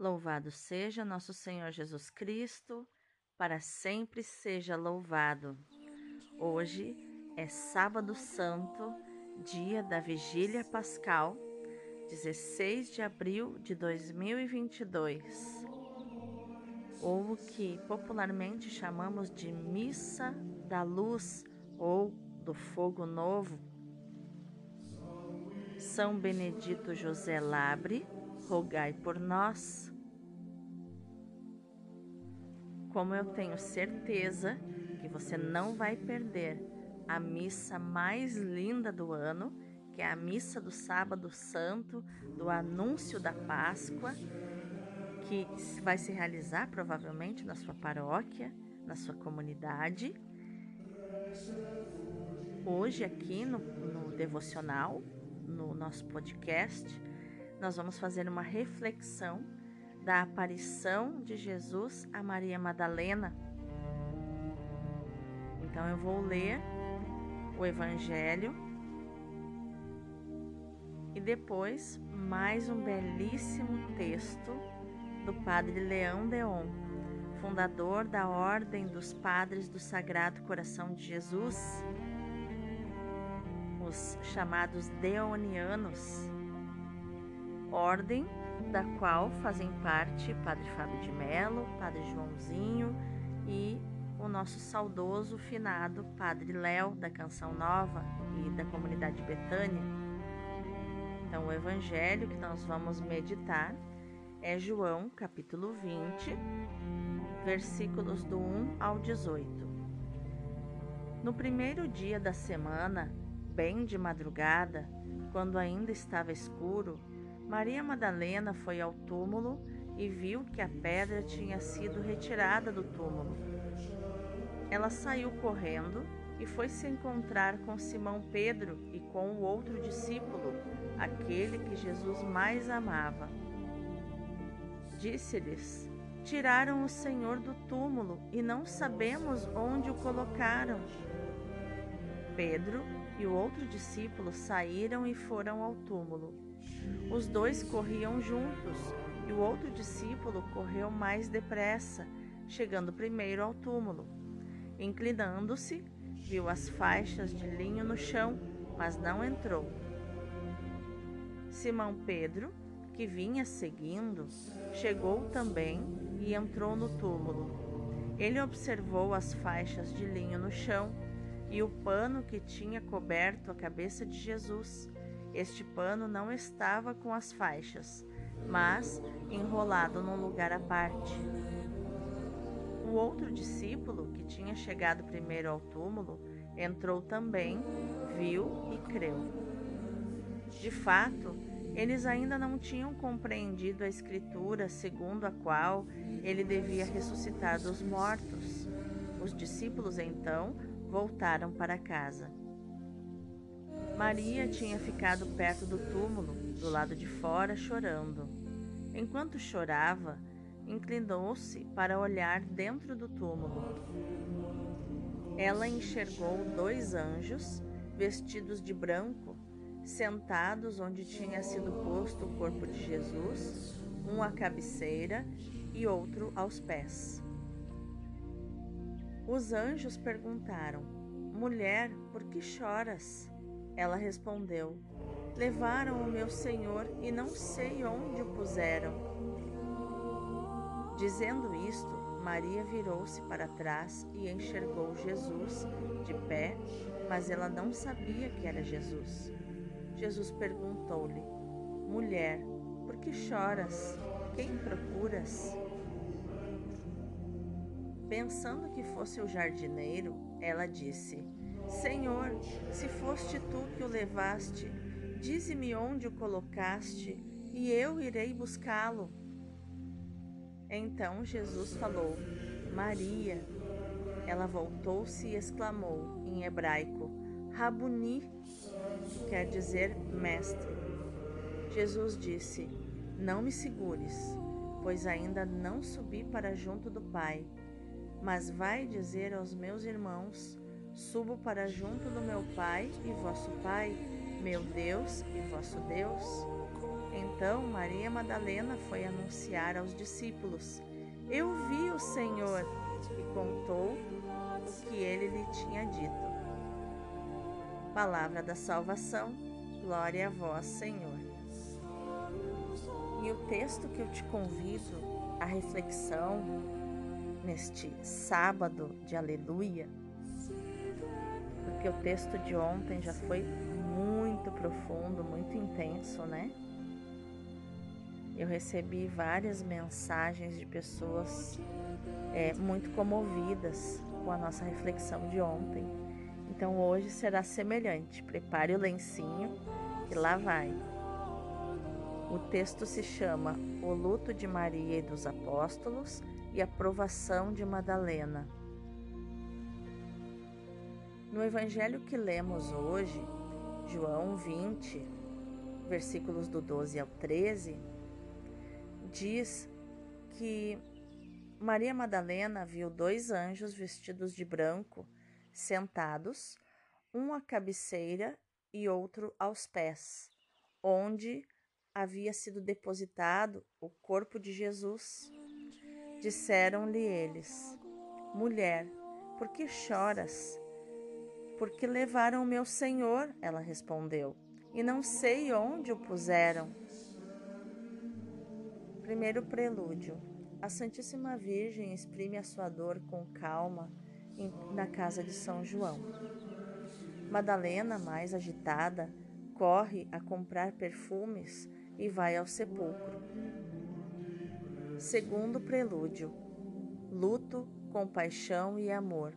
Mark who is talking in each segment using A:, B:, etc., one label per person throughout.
A: Louvado seja nosso Senhor Jesus Cristo, para sempre seja louvado. Hoje é Sábado Santo, dia da Vigília Pascal, 16 de abril de 2022. Ou o que popularmente chamamos de Missa da Luz ou do Fogo Novo. São Benedito José Labre, rogai por nós. Como eu tenho certeza que você não vai perder a missa mais linda do ano, que é a missa do Sábado Santo, do anúncio da Páscoa, que vai se realizar provavelmente na sua paróquia, na sua comunidade. Hoje, aqui no, no devocional, no nosso podcast, nós vamos fazer uma reflexão da aparição de Jesus a Maria Madalena. Então eu vou ler o Evangelho e depois mais um belíssimo texto do Padre Leão Deon, fundador da Ordem dos Padres do Sagrado Coração de Jesus, os chamados Deonianos, ordem da qual fazem parte Padre Fábio de Melo, Padre Joãozinho e o nosso saudoso finado Padre Léo da Canção Nova e da comunidade Betânia. Então, o evangelho que nós vamos meditar é João, capítulo 20, versículos do 1 ao 18. No primeiro dia da semana, bem de madrugada, quando ainda estava escuro, Maria Madalena foi ao túmulo e viu que a pedra tinha sido retirada do túmulo. Ela saiu correndo e foi se encontrar com Simão Pedro e com o outro discípulo, aquele que Jesus mais amava. Disse-lhes: Tiraram o Senhor do túmulo e não sabemos onde o colocaram. Pedro e o outro discípulo saíram e foram ao túmulo. Os dois corriam juntos e o outro discípulo correu mais depressa, chegando primeiro ao túmulo. Inclinando-se, viu as faixas de linho no chão, mas não entrou. Simão Pedro, que vinha seguindo, chegou também e entrou no túmulo. Ele observou as faixas de linho no chão e o pano que tinha coberto a cabeça de Jesus este pano não estava com as faixas, mas enrolado num lugar à parte. O outro discípulo, que tinha chegado primeiro ao túmulo, entrou também, viu e creu. De fato, eles ainda não tinham compreendido a Escritura segundo a qual ele devia ressuscitar dos mortos. Os discípulos então voltaram para casa. Maria tinha ficado perto do túmulo, do lado de fora, chorando. Enquanto chorava, inclinou-se para olhar dentro do túmulo. Ela enxergou dois anjos, vestidos de branco, sentados onde tinha sido posto o corpo de Jesus, um à cabeceira e outro aos pés. Os anjos perguntaram: Mulher, por que choras? Ela respondeu: Levaram o meu senhor e não sei onde o puseram. Dizendo isto, Maria virou-se para trás e enxergou Jesus de pé, mas ela não sabia que era Jesus. Jesus perguntou-lhe: Mulher, por que choras? Quem procuras? Pensando que fosse o jardineiro, ela disse: Senhor, se foste tu que o levaste, dize-me onde o colocaste, e eu irei buscá-lo. Então Jesus falou: Maria. Ela voltou-se e exclamou em hebraico: Rabuni, que quer dizer mestre. Jesus disse: Não me segures, pois ainda não subi para junto do Pai, mas vai dizer aos meus irmãos Subo para junto do meu Pai e vosso Pai, meu Deus e vosso Deus. Então Maria Madalena foi anunciar aos discípulos: Eu vi o Senhor, e contou o que ele lhe tinha dito. Palavra da salvação, glória a vós, Senhor. E o texto que eu te convido à reflexão neste sábado de aleluia, porque o texto de ontem já foi muito profundo, muito intenso, né? Eu recebi várias mensagens de pessoas é, muito comovidas com a nossa reflexão de ontem. Então hoje será semelhante. Prepare o lencinho que lá vai. O texto se chama O Luto de Maria e dos Apóstolos e a Provação de Madalena. No evangelho que lemos hoje, João 20, versículos do 12 ao 13, diz que Maria Madalena viu dois anjos vestidos de branco sentados, um à cabeceira e outro aos pés, onde havia sido depositado o corpo de Jesus. Disseram-lhe eles: Mulher, por que choras? Porque levaram meu senhor, ela respondeu, e não sei onde o puseram. Primeiro prelúdio. A Santíssima Virgem exprime a sua dor com calma na casa de São João. Madalena, mais agitada, corre a comprar perfumes e vai ao sepulcro. Segundo prelúdio: luto, compaixão e amor.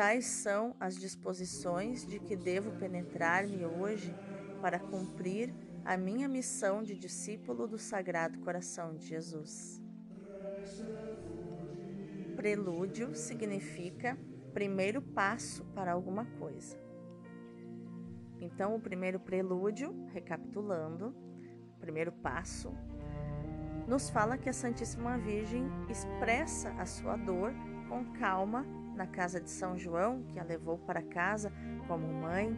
A: Tais são as disposições de que devo penetrar-me hoje para cumprir a minha missão de discípulo do Sagrado Coração de Jesus. Prelúdio significa primeiro passo para alguma coisa. Então, o primeiro prelúdio, recapitulando, o primeiro passo, nos fala que a Santíssima Virgem expressa a sua dor com calma na casa de São João, que a levou para casa como mãe,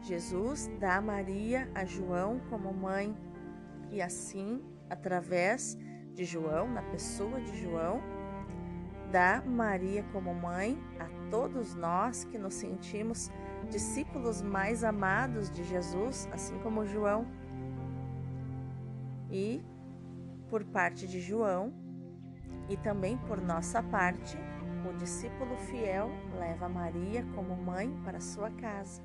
A: Jesus dá Maria a João como mãe e assim, através de João, na pessoa de João, dá Maria como mãe a todos nós que nos sentimos discípulos mais amados de Jesus, assim como João. E por parte de João e também por nossa parte, o discípulo fiel leva Maria como mãe para sua casa.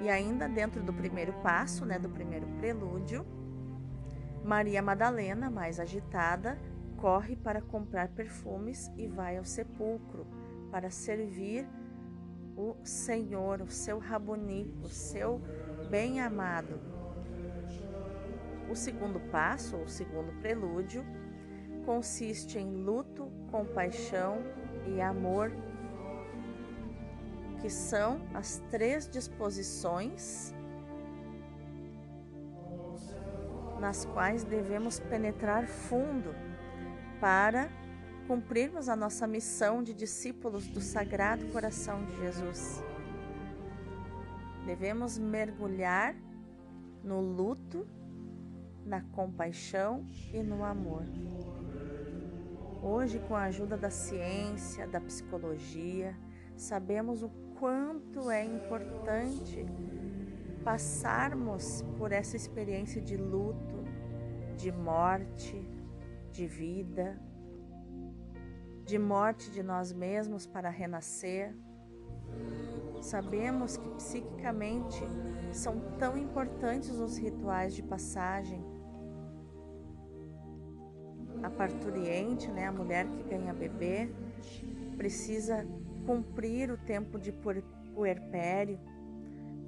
A: E ainda dentro do primeiro passo, né, do primeiro prelúdio, Maria Madalena, mais agitada, corre para comprar perfumes e vai ao sepulcro para servir o Senhor, o seu Raboni, o seu bem-amado. O segundo passo, ou segundo prelúdio, consiste em luto, compaixão e amor que são as três disposições nas quais devemos penetrar fundo para cumprirmos a nossa missão de discípulos do Sagrado Coração de Jesus. Devemos mergulhar no luto, na compaixão e no amor. Hoje, com a ajuda da ciência, da psicologia, sabemos o quanto é importante passarmos por essa experiência de luto, de morte, de vida, de morte de nós mesmos para renascer. Sabemos que psiquicamente são tão importantes os rituais de passagem. A parturiente, né, a mulher que ganha bebê, precisa cumprir o tempo de puerpério,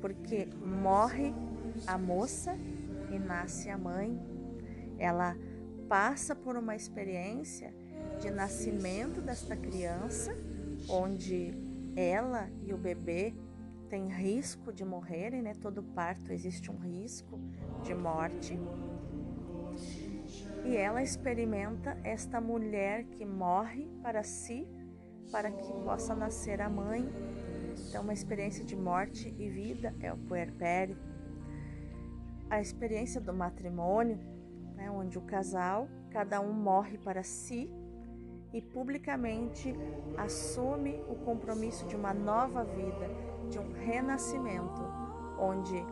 A: porque morre a moça e nasce a mãe. Ela passa por uma experiência de nascimento desta criança, onde ela e o bebê têm risco de morrerem, né? Todo parto existe um risco de morte. E ela experimenta esta mulher que morre para si para que possa nascer a mãe. Então, uma experiência de morte e vida é o puerpério. a experiência do matrimônio, né, onde o casal, cada um morre para si e publicamente assume o compromisso de uma nova vida, de um renascimento, onde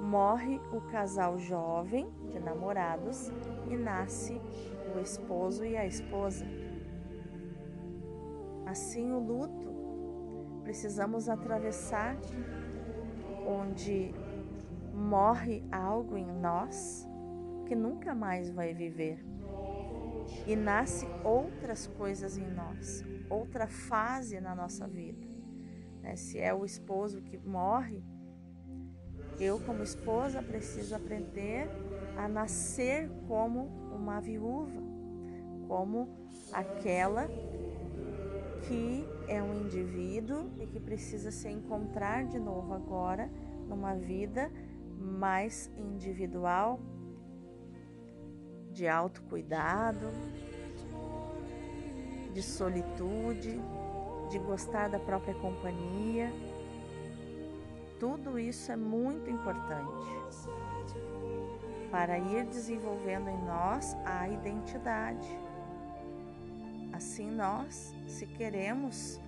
A: morre o casal jovem de namorados e nasce o esposo e a esposa. Assim, o luto precisamos atravessar onde morre algo em nós que nunca mais vai viver e nasce outras coisas em nós, outra fase na nossa vida. Né? Se é o esposo que morre, eu, como esposa, preciso aprender a nascer como uma viúva, como aquela que é um indivíduo e que precisa se encontrar de novo agora numa vida mais individual, de autocuidado, de solitude, de gostar da própria companhia. Tudo isso é muito importante para ir desenvolvendo em nós a identidade. Assim, nós, se queremos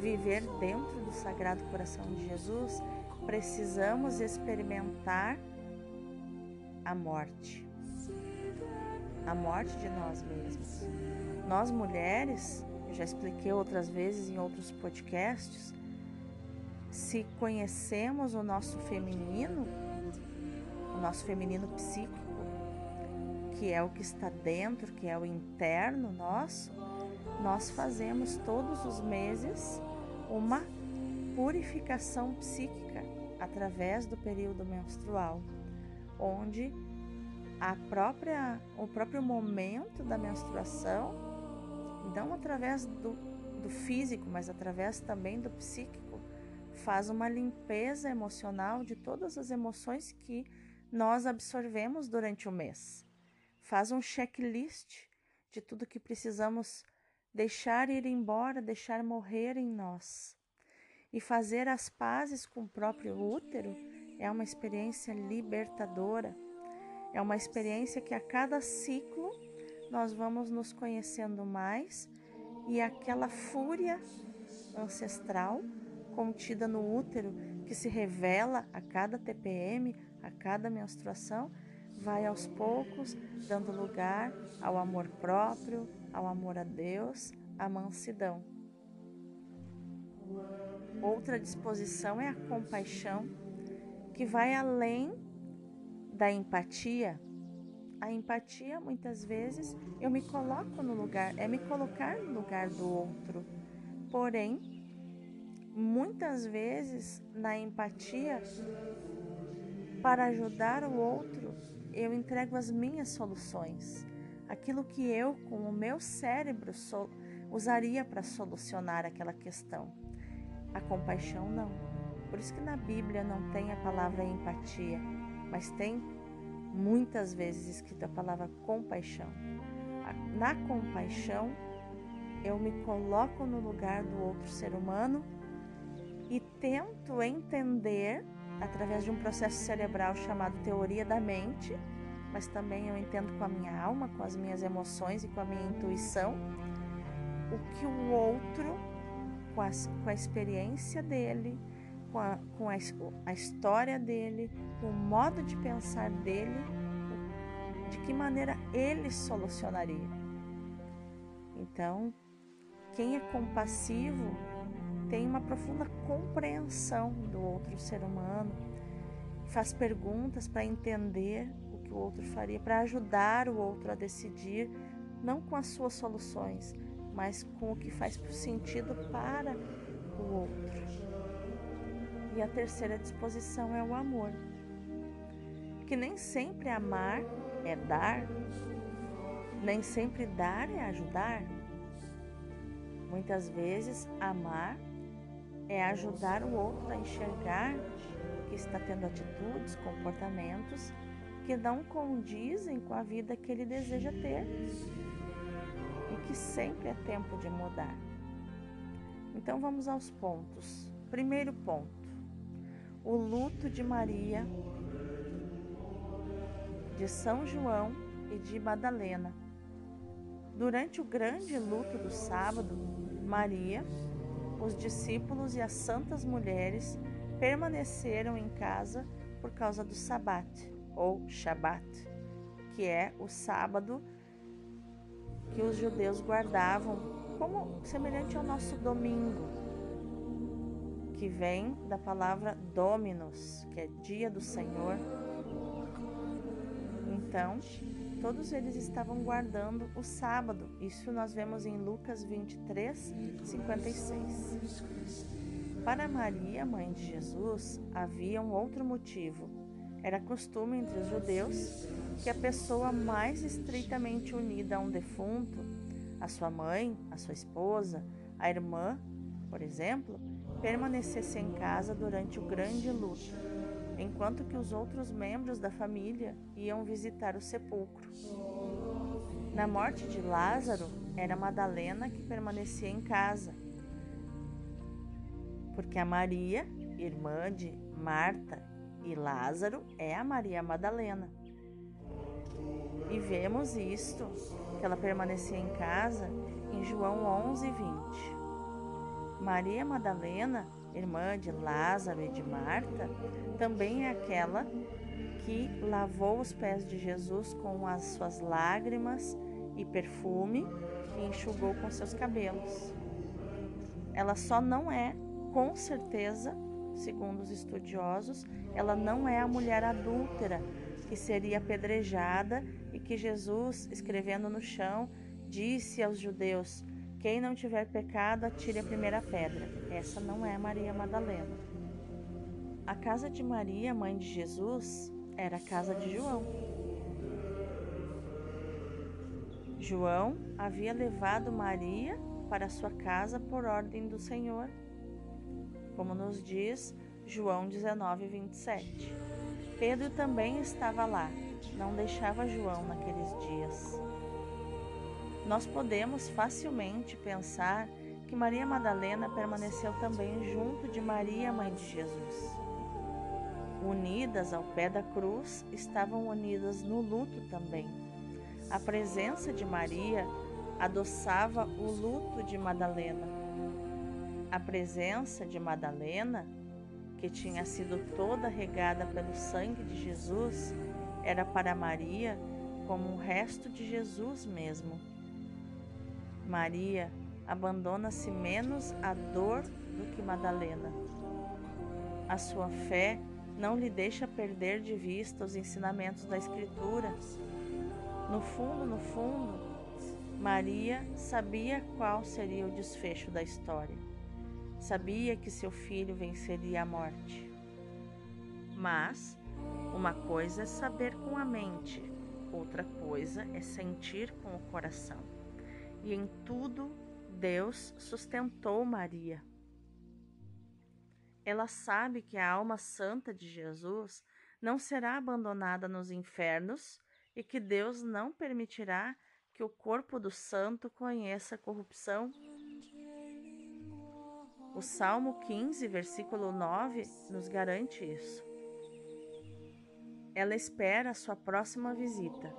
A: viver dentro do Sagrado Coração de Jesus, precisamos experimentar a morte a morte de nós mesmos. Nós mulheres, eu já expliquei outras vezes em outros podcasts, se conhecemos o nosso feminino, o nosso feminino psíquico, que é o que está dentro, que é o interno nosso, nós fazemos todos os meses uma purificação psíquica através do período menstrual, onde a própria, o próprio momento da menstruação, não através do, do físico, mas através também do psíquico, faz uma limpeza emocional de todas as emoções que nós absorvemos durante o mês. Faz um checklist de tudo que precisamos deixar ir embora, deixar morrer em nós. E fazer as pazes com o próprio útero é uma experiência libertadora é uma experiência que a cada ciclo nós vamos nos conhecendo mais e aquela fúria ancestral contida no útero que se revela a cada TPM, a cada menstruação, vai aos poucos dando lugar ao amor próprio, ao amor a Deus, à mansidão. Outra disposição é a compaixão, que vai além da empatia, a empatia muitas vezes eu me coloco no lugar, é me colocar no lugar do outro. Porém, muitas vezes na empatia, para ajudar o outro, eu entrego as minhas soluções, aquilo que eu, com o meu cérebro, usaria para solucionar aquela questão. A compaixão não. Por isso que na Bíblia não tem a palavra empatia mas tem muitas vezes escrita a palavra compaixão. Na compaixão, eu me coloco no lugar do outro ser humano e tento entender, através de um processo cerebral chamado teoria da mente, mas também eu entendo com a minha alma, com as minhas emoções e com a minha intuição, o que o outro, com a, com a experiência dele, com, a, com a, a história dele, com o modo de pensar dele, de que maneira ele solucionaria. Então, quem é compassivo tem uma profunda compreensão do outro ser humano, faz perguntas para entender o que o outro faria, para ajudar o outro a decidir, não com as suas soluções, mas com o que faz sentido para o outro. E a terceira disposição é o amor. Que nem sempre amar é dar, nem sempre dar é ajudar. Muitas vezes amar é ajudar o outro a enxergar que está tendo atitudes, comportamentos que não condizem com a vida que ele deseja ter e que sempre é tempo de mudar. Então vamos aos pontos. Primeiro ponto: o luto de Maria de São João e de Madalena. Durante o grande luto do sábado, Maria, os discípulos e as santas mulheres permaneceram em casa por causa do Sabat, ou Shabat, que é o sábado que os judeus guardavam como semelhante ao nosso domingo, que vem da palavra Dominus, que é dia do Senhor. Então, todos eles estavam guardando o sábado. Isso nós vemos em Lucas 23, 56. Para Maria, mãe de Jesus, havia um outro motivo. Era costume entre os judeus que a pessoa mais estreitamente unida a um defunto, a sua mãe, a sua esposa, a irmã, por exemplo, permanecesse em casa durante o grande luto, enquanto que os outros membros da família iam visitar o sepulcro. Na morte de Lázaro, era Madalena que permanecia em casa, porque a Maria, irmã de Marta e Lázaro, é a Maria Madalena. E vemos isto, que ela permanecia em casa, em João 11, 20. Maria Madalena, irmã de Lázaro e de Marta, também é aquela que lavou os pés de Jesus com as suas lágrimas e perfume e enxugou com seus cabelos. Ela só não é, com certeza, segundo os estudiosos, ela não é a mulher adúltera que seria apedrejada e que Jesus, escrevendo no chão, disse aos judeus: Quem não tiver pecado, atire a primeira pedra. Essa não é Maria Madalena. A casa de Maria, mãe de Jesus, era a casa de João. João havia levado Maria para sua casa por ordem do Senhor, como nos diz João 19, 27. Pedro também estava lá, não deixava João naqueles dias. Nós podemos facilmente pensar que Maria Madalena permaneceu também junto de Maria, mãe de Jesus. Unidas ao pé da cruz, estavam unidas no luto também. A presença de Maria adoçava o luto de Madalena. A presença de Madalena que tinha sido toda regada pelo sangue de Jesus, era para Maria como um resto de Jesus mesmo. Maria abandona-se menos à dor do que Madalena. A sua fé não lhe deixa perder de vista os ensinamentos da Escritura. No fundo, no fundo, Maria sabia qual seria o desfecho da história. Sabia que seu filho venceria a morte. Mas uma coisa é saber com a mente, outra coisa é sentir com o coração. E em tudo Deus sustentou Maria. Ela sabe que a alma santa de Jesus não será abandonada nos infernos e que Deus não permitirá que o corpo do santo conheça corrupção o Salmo 15, versículo 9, nos garante isso. Ela espera a sua próxima visita.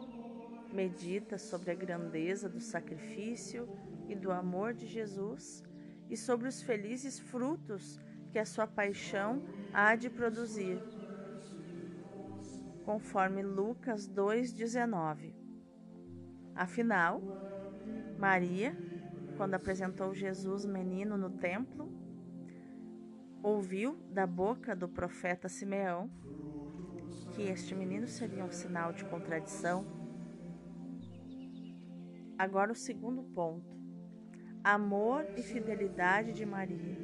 A: Medita sobre a grandeza do sacrifício e do amor de Jesus e sobre os felizes frutos que a sua paixão há de produzir. Conforme Lucas 2,19. Afinal, Maria, quando apresentou Jesus menino no templo, ouviu da boca do profeta Simeão que este menino seria um sinal de contradição. Agora, o segundo ponto: amor e fidelidade de Maria.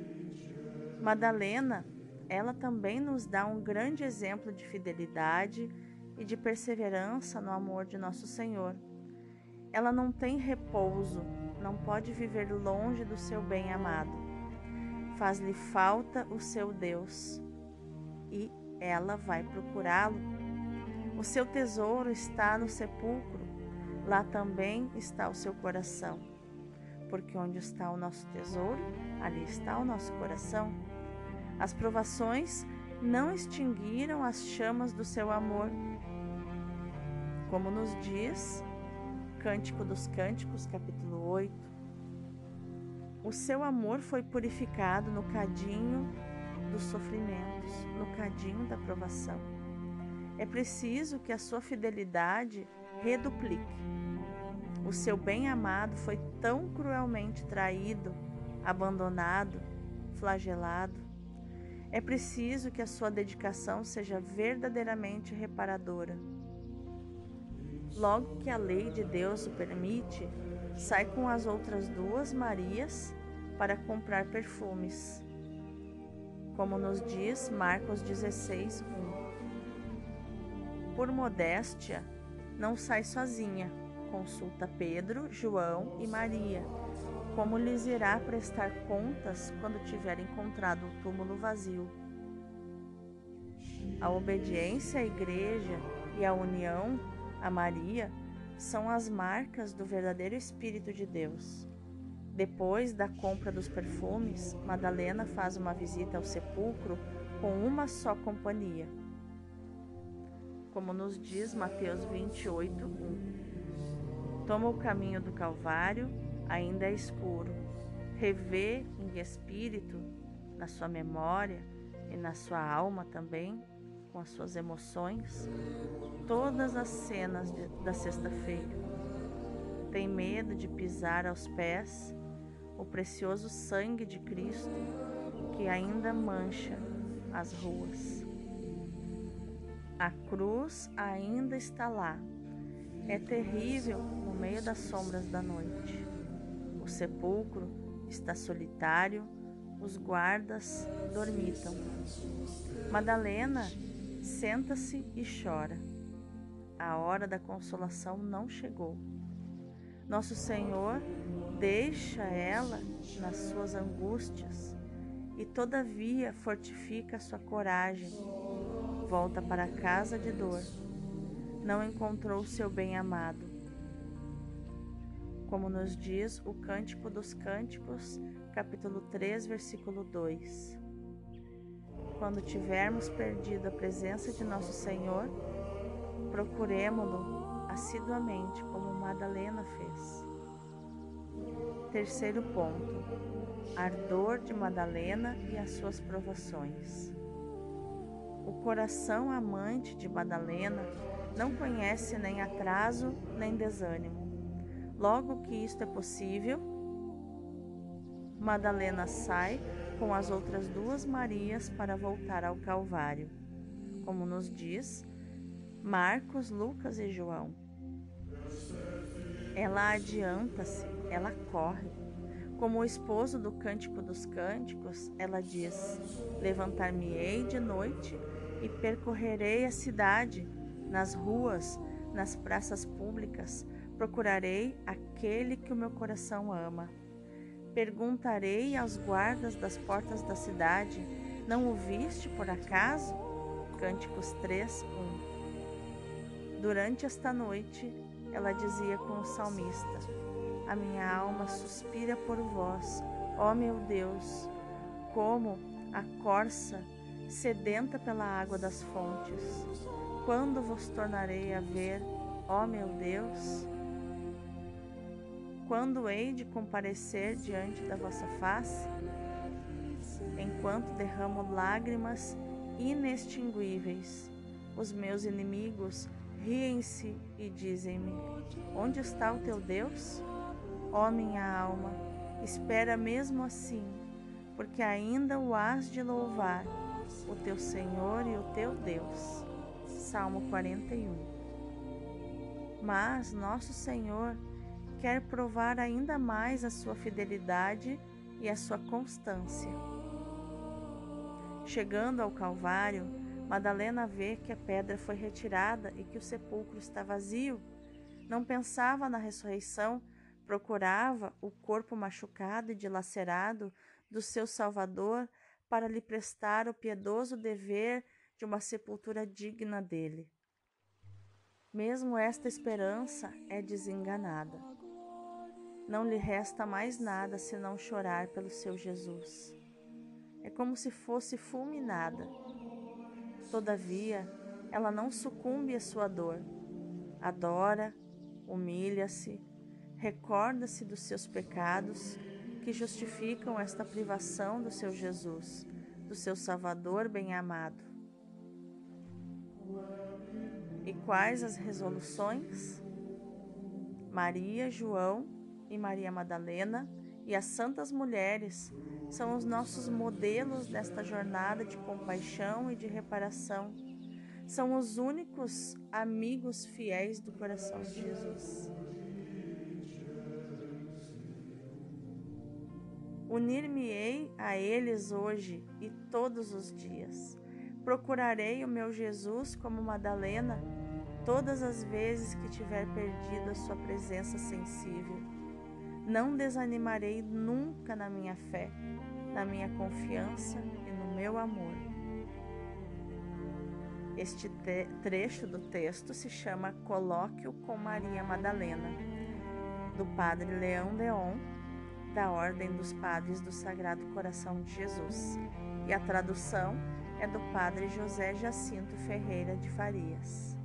A: Madalena, ela também nos dá um grande exemplo de fidelidade e de perseverança no amor de nosso Senhor. Ela não tem repouso, não pode viver longe do seu bem amado faz-lhe falta o seu Deus e ela vai procurá-lo. O seu tesouro está no sepulcro, lá também está o seu coração. Porque onde está o nosso tesouro, ali está o nosso coração. As provações não extinguiram as chamas do seu amor. Como nos diz Cântico dos Cânticos, capítulo 8, o seu amor foi purificado no cadinho dos sofrimentos, no cadinho da provação. É preciso que a sua fidelidade reduplique. O seu bem-amado foi tão cruelmente traído, abandonado, flagelado. É preciso que a sua dedicação seja verdadeiramente reparadora. Logo que a lei de Deus o permite, sai com as outras duas Marias para comprar perfumes. Como nos diz Marcos 16, 1. Por modéstia, não sai sozinha, consulta Pedro, João e Maria, como lhes irá prestar contas quando tiver encontrado o túmulo vazio. A obediência à igreja e a união a Maria são as marcas do verdadeiro Espírito de Deus. Depois da compra dos perfumes, Madalena faz uma visita ao sepulcro com uma só companhia. Como nos diz Mateus 28, 1. Toma o caminho do Calvário, ainda é escuro. Revê em espírito, na sua memória e na sua alma também, com as suas emoções, todas as cenas de, da sexta-feira. Tem medo de pisar aos pés o precioso sangue de Cristo que ainda mancha as ruas. A cruz ainda está lá. É terrível no meio das sombras da noite. O sepulcro está solitário, os guardas dormitam. Madalena Senta-se e chora. A hora da consolação não chegou. Nosso Senhor deixa ela nas suas angústias e, todavia, fortifica sua coragem. Volta para casa de dor. Não encontrou seu bem-amado. Como nos diz o Cântico dos Cânticos, capítulo 3, versículo 2. Quando tivermos perdido a presença de nosso Senhor, procuremo-lo assiduamente, como Madalena fez. Terceiro ponto: ardor de Madalena e as suas provações. O coração amante de Madalena não conhece nem atraso nem desânimo. Logo que isto é possível, Madalena sai com as outras duas Marias para voltar ao Calvário, como nos diz Marcos, Lucas e João. Ela adianta-se, ela corre. Como o esposo do Cântico dos Cânticos, ela diz: Levantar-me-ei de noite e percorrerei a cidade, nas ruas, nas praças públicas, procurarei aquele que o meu coração ama. Perguntarei aos guardas das portas da cidade: Não o viste por acaso? Cânticos 3, 1. Durante esta noite, ela dizia com o salmista: A minha alma suspira por vós, ó meu Deus, como a corça sedenta pela água das fontes. Quando vos tornarei a ver, ó meu Deus? Quando hei de comparecer diante da vossa face? Enquanto derramo lágrimas inextinguíveis, os meus inimigos riem-se e dizem-me: Onde está o teu Deus? Ó minha alma, espera mesmo assim, porque ainda o has de louvar, o teu Senhor e o teu Deus. Salmo 41. Mas nosso Senhor quer provar ainda mais a sua fidelidade e a sua constância. Chegando ao Calvário, Madalena vê que a pedra foi retirada e que o sepulcro está vazio. Não pensava na ressurreição, procurava o corpo machucado e dilacerado do seu Salvador para lhe prestar o piedoso dever de uma sepultura digna dele. Mesmo esta esperança é desenganada. Não lhe resta mais nada senão chorar pelo seu Jesus. É como se fosse fulminada. Todavia, ela não sucumbe à sua dor. adora, humilha-se, recorda-se dos seus pecados que justificam esta privação do seu Jesus, do seu Salvador bem-amado. E quais as resoluções? Maria, João e Maria Madalena e as santas mulheres são os nossos modelos nesta jornada de compaixão e de reparação. São os únicos amigos fiéis do coração de Jesus. Unir-me-ei a eles hoje e todos os dias. Procurarei o meu Jesus como Madalena todas as vezes que tiver perdido a sua presença sensível. Não desanimarei nunca na minha fé, na minha confiança e no meu amor. Este trecho do texto se chama Colóquio com Maria Madalena, do Padre Leão Deon, da Ordem dos Padres do Sagrado Coração de Jesus, e a tradução é do Padre José Jacinto Ferreira de Farias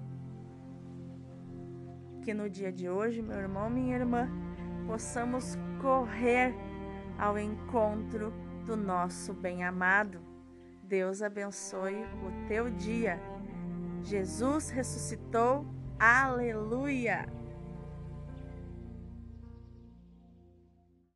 A: que no dia de hoje, meu irmão, minha irmã, possamos correr ao encontro do nosso bem-amado. Deus abençoe o teu dia. Jesus ressuscitou. Aleluia!